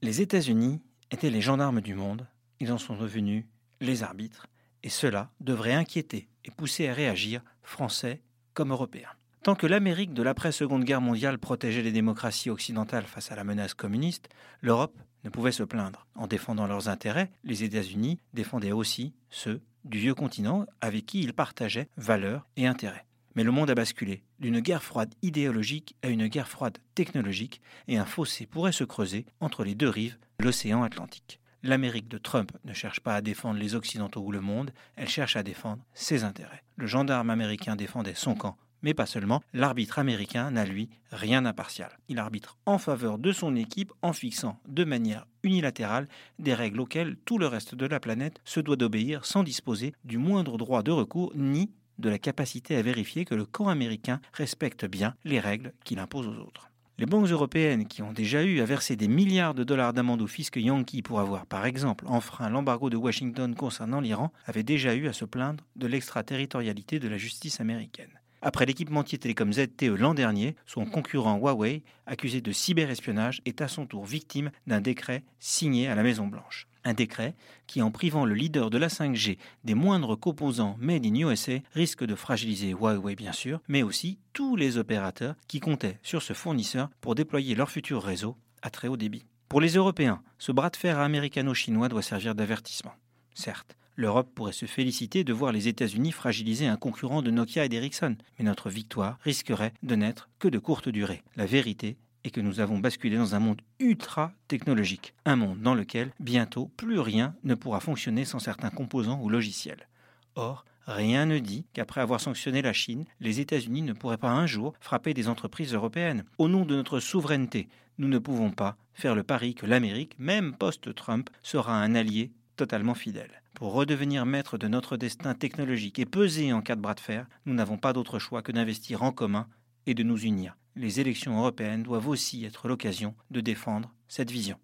Les États-Unis étaient les gendarmes du monde, ils en sont devenus les arbitres, et cela devrait inquiéter et pousser à réagir Français comme Européens. Tant que l'Amérique de l'après-seconde guerre mondiale protégeait les démocraties occidentales face à la menace communiste, l'Europe ne pouvait se plaindre. En défendant leurs intérêts, les États-Unis défendaient aussi ceux du vieux continent avec qui ils partageaient valeurs et intérêts. Mais le monde a basculé d'une guerre froide idéologique à une guerre froide technologique et un fossé pourrait se creuser entre les deux rives l'océan Atlantique. L'Amérique de Trump ne cherche pas à défendre les Occidentaux ou le monde, elle cherche à défendre ses intérêts. Le gendarme américain défendait son camp, mais pas seulement, l'arbitre américain n'a lui rien d'impartial. Il arbitre en faveur de son équipe en fixant de manière unilatérale des règles auxquelles tout le reste de la planète se doit d'obéir sans disposer du moindre droit de recours ni de la capacité à vérifier que le camp américain respecte bien les règles qu'il impose aux autres. Les banques européennes qui ont déjà eu à verser des milliards de dollars d'amende au fisc yankee pour avoir, par exemple, enfreint l'embargo de Washington concernant l'Iran avaient déjà eu à se plaindre de l'extraterritorialité de la justice américaine. Après l'équipementier télécom ZTE l'an dernier, son concurrent Huawei, accusé de cyberespionnage, est à son tour victime d'un décret signé à la Maison-Blanche. Un décret qui, en privant le leader de la 5G des moindres composants made in USA, risque de fragiliser Huawei bien sûr, mais aussi tous les opérateurs qui comptaient sur ce fournisseur pour déployer leur futur réseau à très haut débit. Pour les Européens, ce bras de fer américano-chinois doit servir d'avertissement. Certes, l'Europe pourrait se féliciter de voir les États-Unis fragiliser un concurrent de Nokia et d'Ericsson, mais notre victoire risquerait de n'être que de courte durée. La vérité et que nous avons basculé dans un monde ultra technologique, un monde dans lequel bientôt plus rien ne pourra fonctionner sans certains composants ou logiciels. Or, rien ne dit qu'après avoir sanctionné la Chine, les États-Unis ne pourraient pas un jour frapper des entreprises européennes. Au nom de notre souveraineté, nous ne pouvons pas faire le pari que l'Amérique, même post-Trump, sera un allié totalement fidèle. Pour redevenir maître de notre destin technologique et peser en cas de bras de fer, nous n'avons pas d'autre choix que d'investir en commun et de nous unir les élections européennes doivent aussi être l'occasion de défendre cette vision.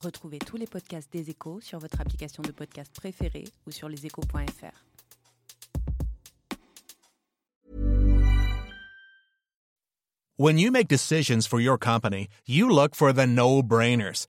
Retrouvez tous les podcasts des échos sur votre application de podcast préférée ou sur leséchos.fr. When you make decisions for your company, you look for the no-brainers.